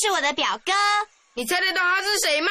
是我的表哥，你猜得到他是谁吗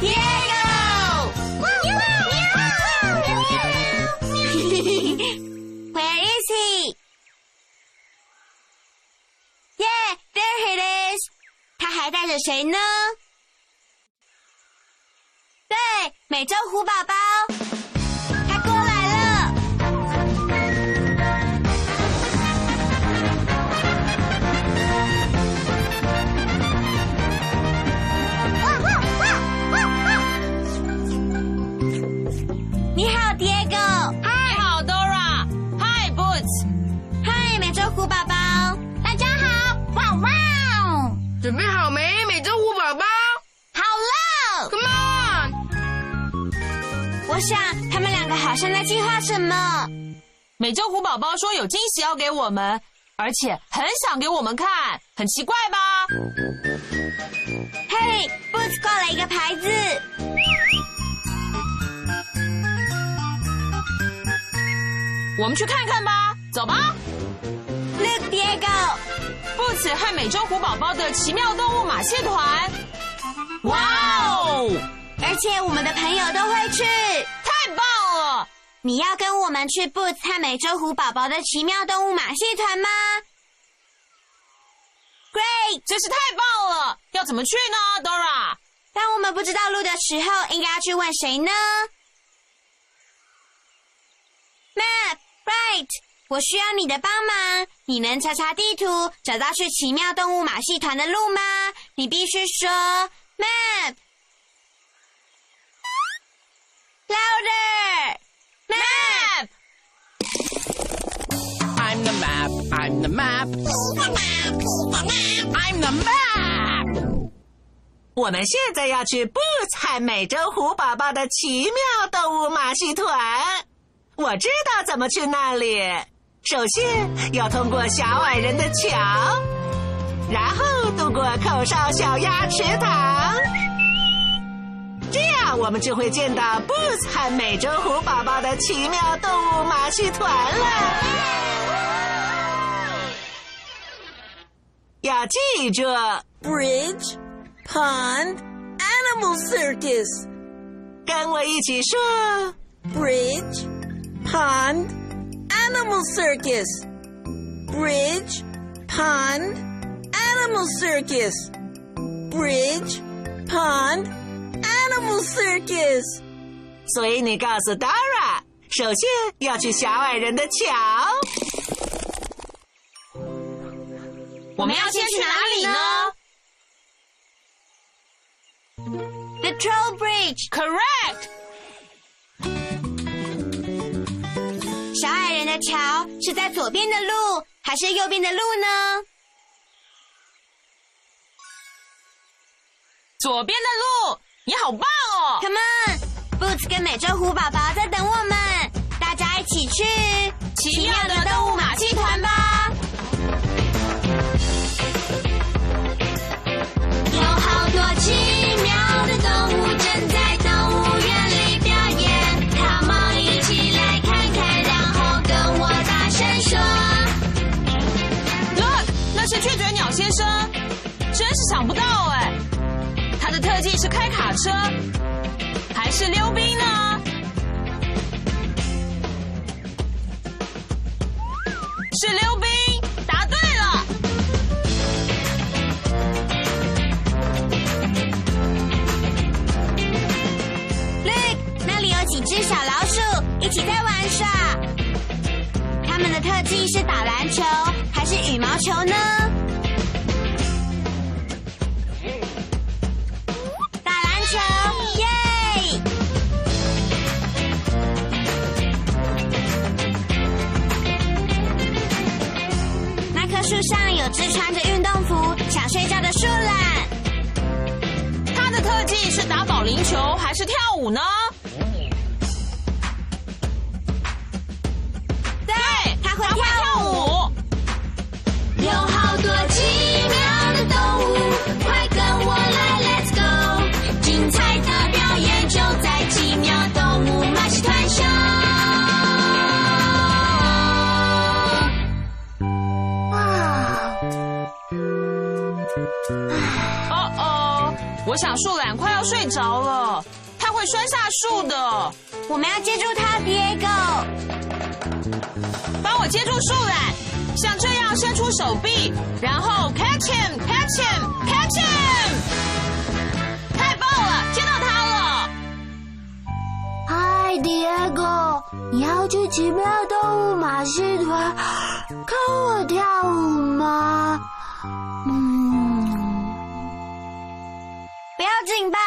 ？Diego，喵喵。还带着谁呢？对，美洲虎宝宝，想他们两个好像在计划什么。美洲虎宝宝说有惊喜要给我们，而且很想给我们看，很奇怪吧？嘿，Boots 挂了一个牌子，我们去看看吧，走吧。Look Diego，Boots 和美洲虎宝宝的奇妙动物马戏团，哇哦！而且我们的朋友都会去，太棒了！你要跟我们去布茨和美洲虎宝宝的奇妙动物马戏团吗？Great，真是太棒了！要怎么去呢，Dora？当我们不知道路的时候，应该要去问谁呢？Map，Right。我需要你的帮忙，你能查查地图，找到去奇妙动物马戏团的路吗？你必须说 map louder map。I'm the map. I'm the map. I'm the map. 我们现在要去布彩美洲虎宝宝的奇妙动物马戏团，我知道怎么去那里。首先要通过小矮人的桥，然后渡过口哨小鸭池塘，我们就会见到 Boots 和美洲虎宝宝的奇妙动物马戏团了。要记住，Bridge Pond Animal Circus，跟我一起说，Bridge Pond。Animal Circus. Bridge, pond, animal circus. Bridge, pond, animal circus. 所以你告诉 Dora，首先要去小矮人的桥。我们要先去哪里呢？The Troll Bridge. Correct. 小矮人的桥是在左边的路还是右边的路呢？左边的路，你好棒哦！Come on，Boots 跟美洲虎宝宝在等我们，大家一起去奇妙的动物马戏团吧！有好多奇妙的动物正在动物园里表演，Come on，一起来看看，然后跟我大声说，Look，那是雀嘴鸟先生，真是想不到。是开卡车，还是溜冰呢？是溜冰，答对了。Look，那里有几只小老鼠一起在玩耍。它们的特技是打篮球还是羽毛球呢？树上有只穿着运动服想睡觉的树懒。它的特技是打保龄球还是跳舞呢？对，它会跳舞。我想树懒快要睡着了，它会摔下树的。我们要接住它，Diego。帮我接住树懒，像这样伸出手臂，然后 catch him，catch him，catch him。太棒了，接到它了。嗨，Diego，你要去奇妙动物马戏团 看我跳舞吗？嗯，紧吧，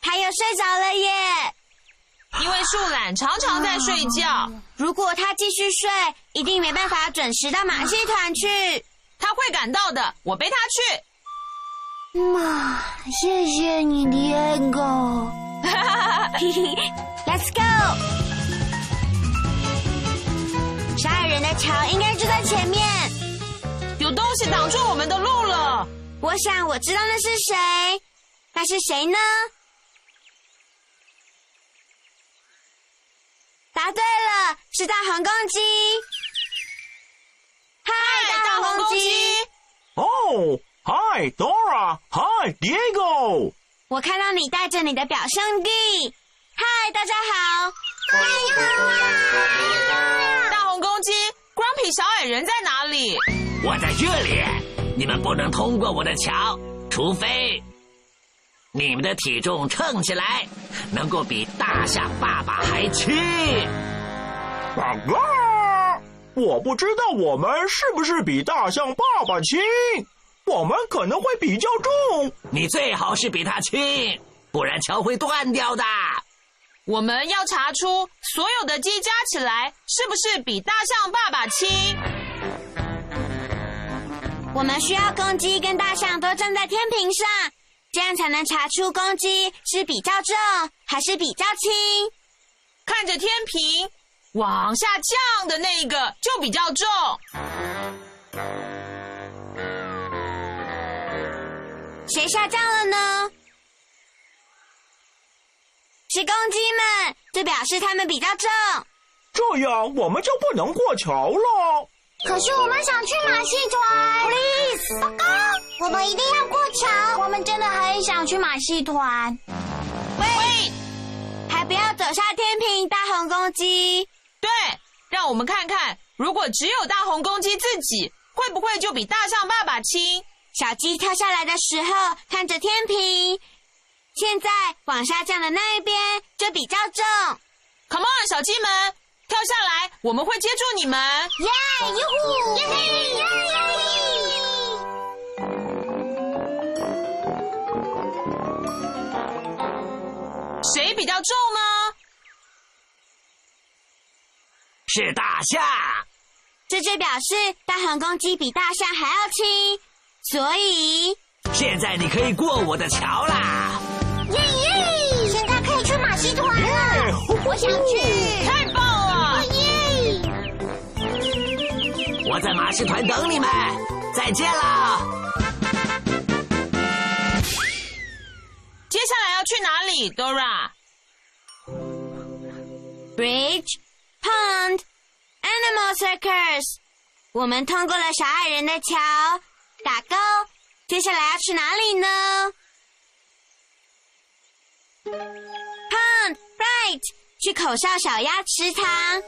还有睡着了耶。因为树懒常常在睡觉，如果它继续睡，一定没办法准时到马戏团去。它会赶到的。我背它去。妈，谢谢你，Diego。Let's go！小矮人的桥应该就在前面。有东西挡住我们的路了。我想我知道那是谁，那是谁呢？答对了，是大红公鸡。嗨，大红公鸡！哦，嗨，Dora，嗨，Diego。我看到你带着你的表兄弟。嗨，大家好。嗨，大红公鸡，Grumpy 小矮人在哪里？我在这里，你们不能通过我的桥，除非你们的体重称起来能够比大象爸爸还轻。嘎嘎！我不知道我们是不是比大象爸爸轻，我们可能会比较重。你最好是比他轻，不然桥会断掉的。我们要查出所有的鸡加起来是不是比大象爸爸轻。我们需要公鸡跟大象都站在天平上，这样才能查出公鸡是比较重还是比较轻。看着天平往下降的那个就比较重。谁下降了呢？是公鸡们，这表示它们比较重。这样我们就不能过桥了。可是我们想去马戏团，please，报告，我们一定要过桥。我们真的很想去马戏团。喂，还不要走下天平，大红公鸡。对，让我们看看，如果只有大红公鸡自己，会不会就比大象爸爸轻？小鸡跳下来的时候看着天平，现在往下降的那一边就比较重。Come on，小鸡们，跳下来，我们会接住你们。耶，哟呼，耶嘿，耶嘿。谁比较重呢？是大象。这就表示大红公鸡比大象还要轻，所以现在你可以过我的桥啦！耶耶！现在可以去马戏团了，我想去。我在马戏团等你们，再见啦！接下来要去哪里，Dora？bridge, pond, animal circus。我们通过了小矮人的桥，打勾。接下来要去哪里呢？Pond right，去口哨小鸭池塘。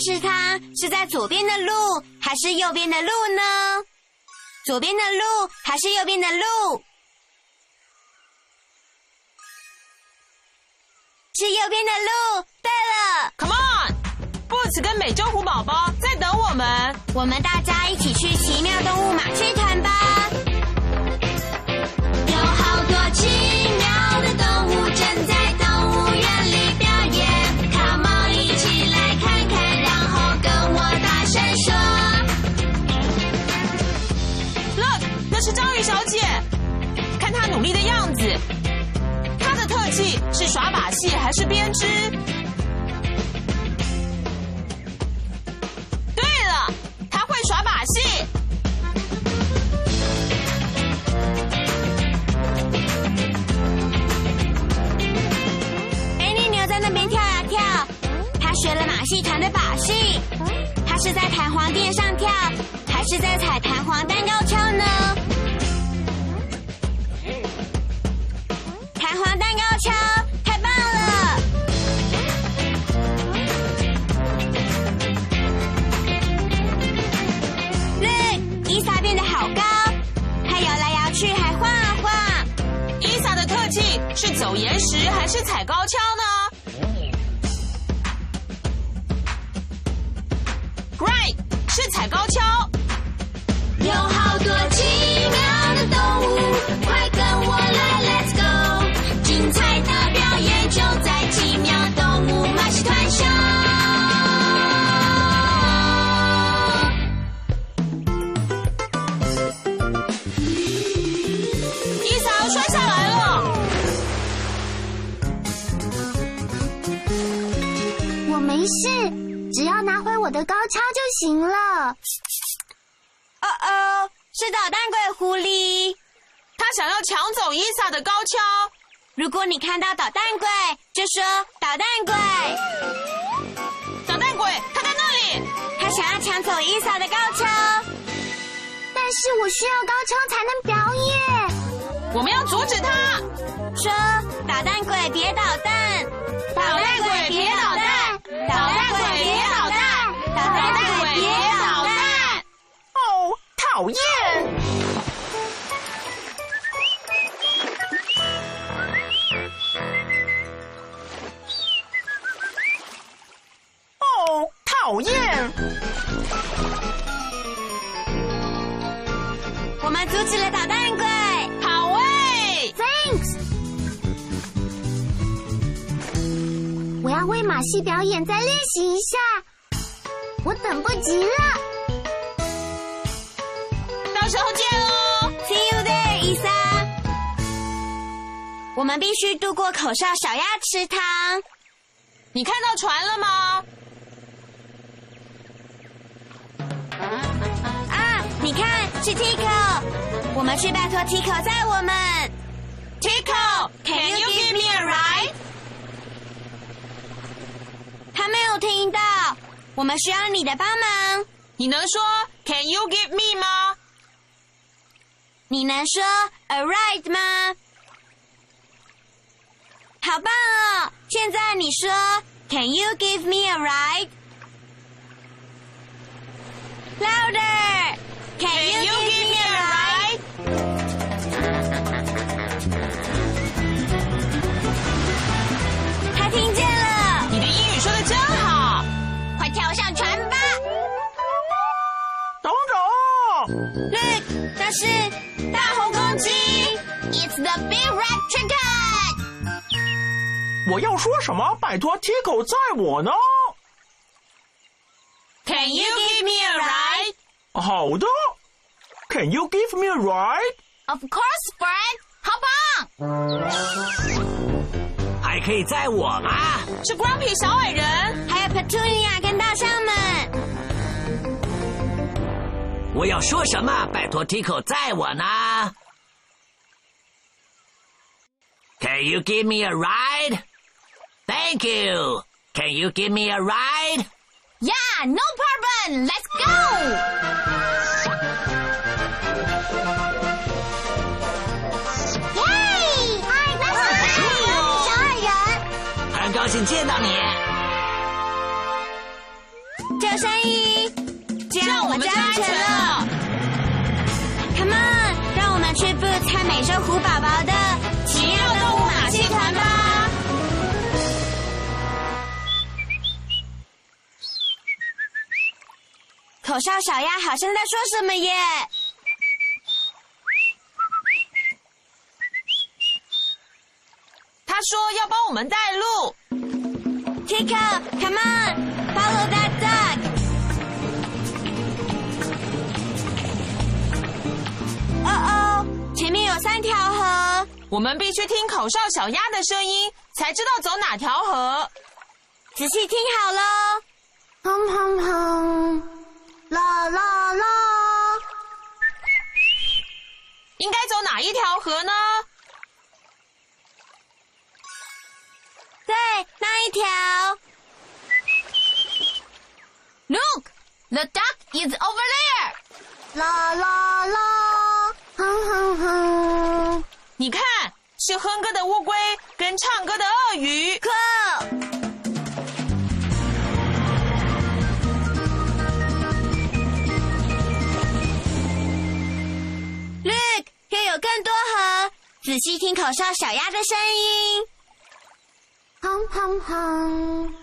池塘是在左边的路还是右边的路呢？左边的路还是右边的路？是右边的路。对了，Come on，Boots 跟美洲虎宝宝在等我们。我们大家一起去奇妙动物马戏团吧！有好多奇妙她的特技是耍把戏还是编织？对了，他会耍把戏。美女牛在那边跳呀跳，他学了马戏团的把戏。他是在弹簧垫上跳，还是在踩弹簧蛋糕跳呢？是走岩石还是踩高跷呢？Right，是踩高跷。我的高跷就行了。哦哦，是捣蛋鬼狐狸。他想要抢走伊萨的高跷。如果你看到捣蛋鬼，就说捣蛋鬼。捣蛋鬼，他在那里。他想要抢走伊萨的高跷。但是我需要高跷才能表演。我们要阻止他。说捣蛋鬼别捣蛋，讨厌！哦，讨厌！我们阻止了捣蛋鬼。好诶，Thanks。我要为马戏表演再练习一下，我等不及了。到时候见喽。See you there，伊莎。我们必须渡过口哨小鸭池塘。你看到船了吗？啊，你看是 Tico，我们去拜托 Tico 载我们。Tico，Can you give me a ride？他没有听到，我们需要你的帮忙。你能说 Can you give me 吗？你能说 a ride 吗？好棒哦！现在你说 Can you give me a ride? Louder! Can you give me a ride? 他听见了，你的英语说的真好。快跳上船吧等等，！Look，那是大红公鸡！It's the big red chicken！我要说什么？拜托 Tico 载我呢？Can you give me a ride？好的，Can you give me a ride？Of course, Fred，好棒！还可以载我吗？是 Grumpy 小矮人。还有 Petunia 跟大象们，我要说什么？拜托 Tico 载我呢 Can you give me a ride? Thank you. Can you give me a ride? Yeah, no problem. Let's go. Yay! Hi, nice to meet you. 小矮人。很高兴见到你。救生衣，这样我们就安全了。Come on，让我们去 Boots 和美洲虎宝宝的。口哨小鸭好像在说什么耶？他说要帮我们带路。Tico，come on，follow that duck。哦哦，前面有三条河，我们必须听口哨小鸭的声音，才知道走哪条河。仔细听好喽。哼哼哼，啦啦啦，应该走哪一条河呢？对，那一条。Look，the duck is over there。啦啦啦，哼哼哼，你看，是哼歌的乌龟跟唱歌的鳄鱼。酷。有更多河，仔细听口哨小鸭的声音。哼哼哼，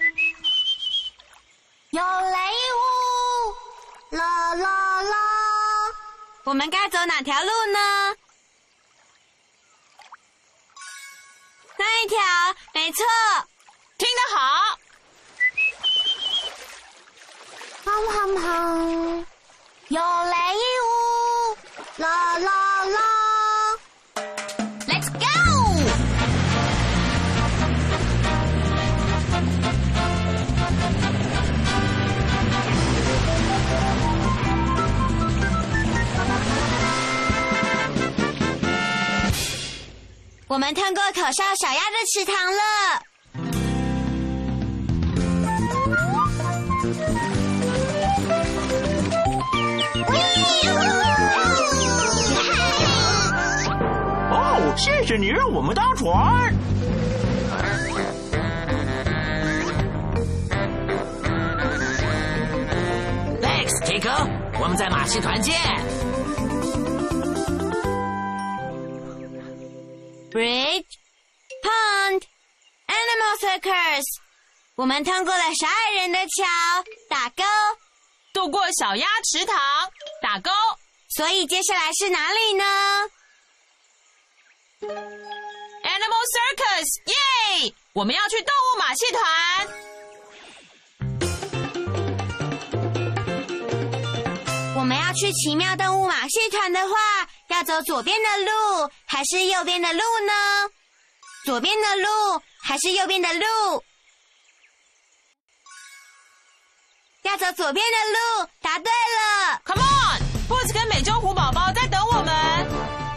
有雷舞，啦啦啦，我们该走哪条路呢？那一条，没错。听得好，哼哼哼，有雷舞，啦啦啦，我们通过口哨小鸭的池塘了。哦，谢谢你让我们搭船。Thanks, Tico，我们在马戏团见。Bridge, pond, animal circus。我们通过了十二人的桥，打勾。渡过小鸭池塘，打勾。所以接下来是哪里呢？Animal Circus，耶！我们要去动物马戏团。我们要去奇妙动物马戏团的话，要走左边的路还是右边的路呢？左边的路还是右边的路？要走左边的路，答对了。Come on，Boots 跟美洲虎宝宝在等我们。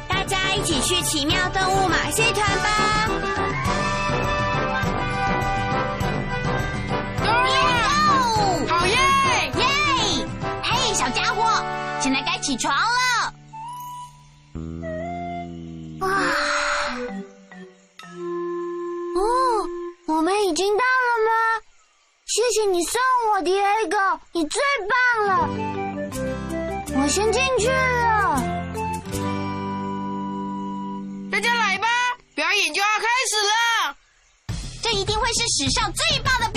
大家一起去奇妙动物马戏团吧！好耶！耶！嘿，小家伙，现在该起床了。哇！哦，我们已经到了吗？谢谢你送我的 A 狗你最棒了。我先进去了。大家来吧，表演就要开始了。这一定会是史上最棒的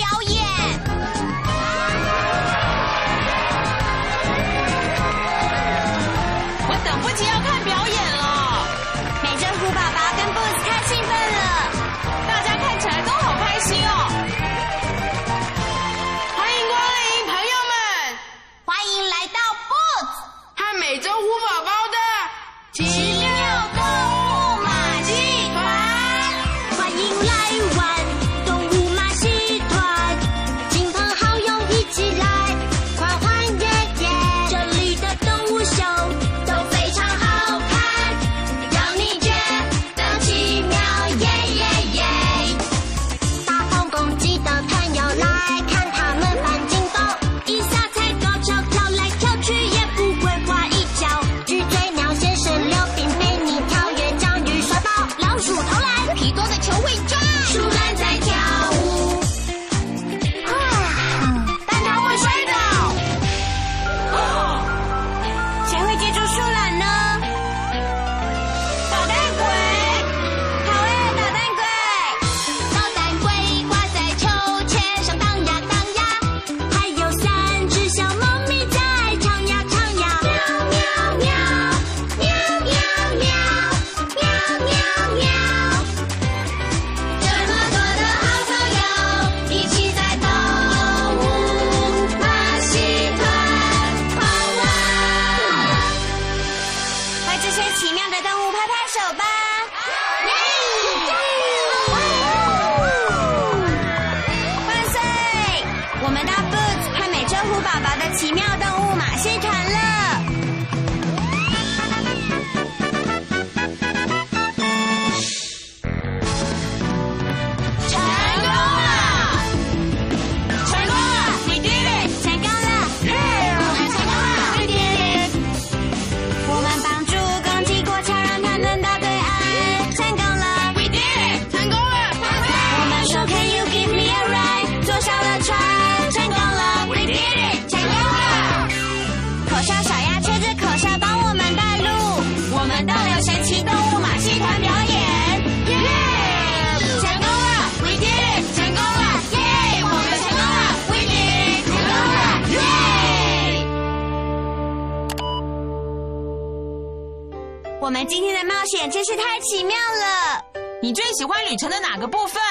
我们今天的冒险真是太奇妙了。你最喜欢旅程的哪个部分？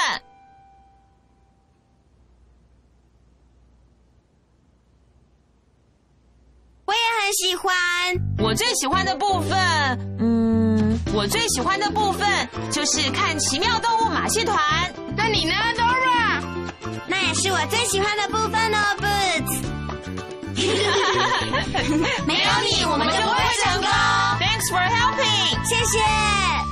我也很喜欢。我最喜欢的部分，嗯，我最喜欢的部分就是看奇妙动物马戏团。那你呢，Dora？那也是我最喜欢的部分哦，Boots。没有你，我们就不会成功。Thanks for helping。谢谢。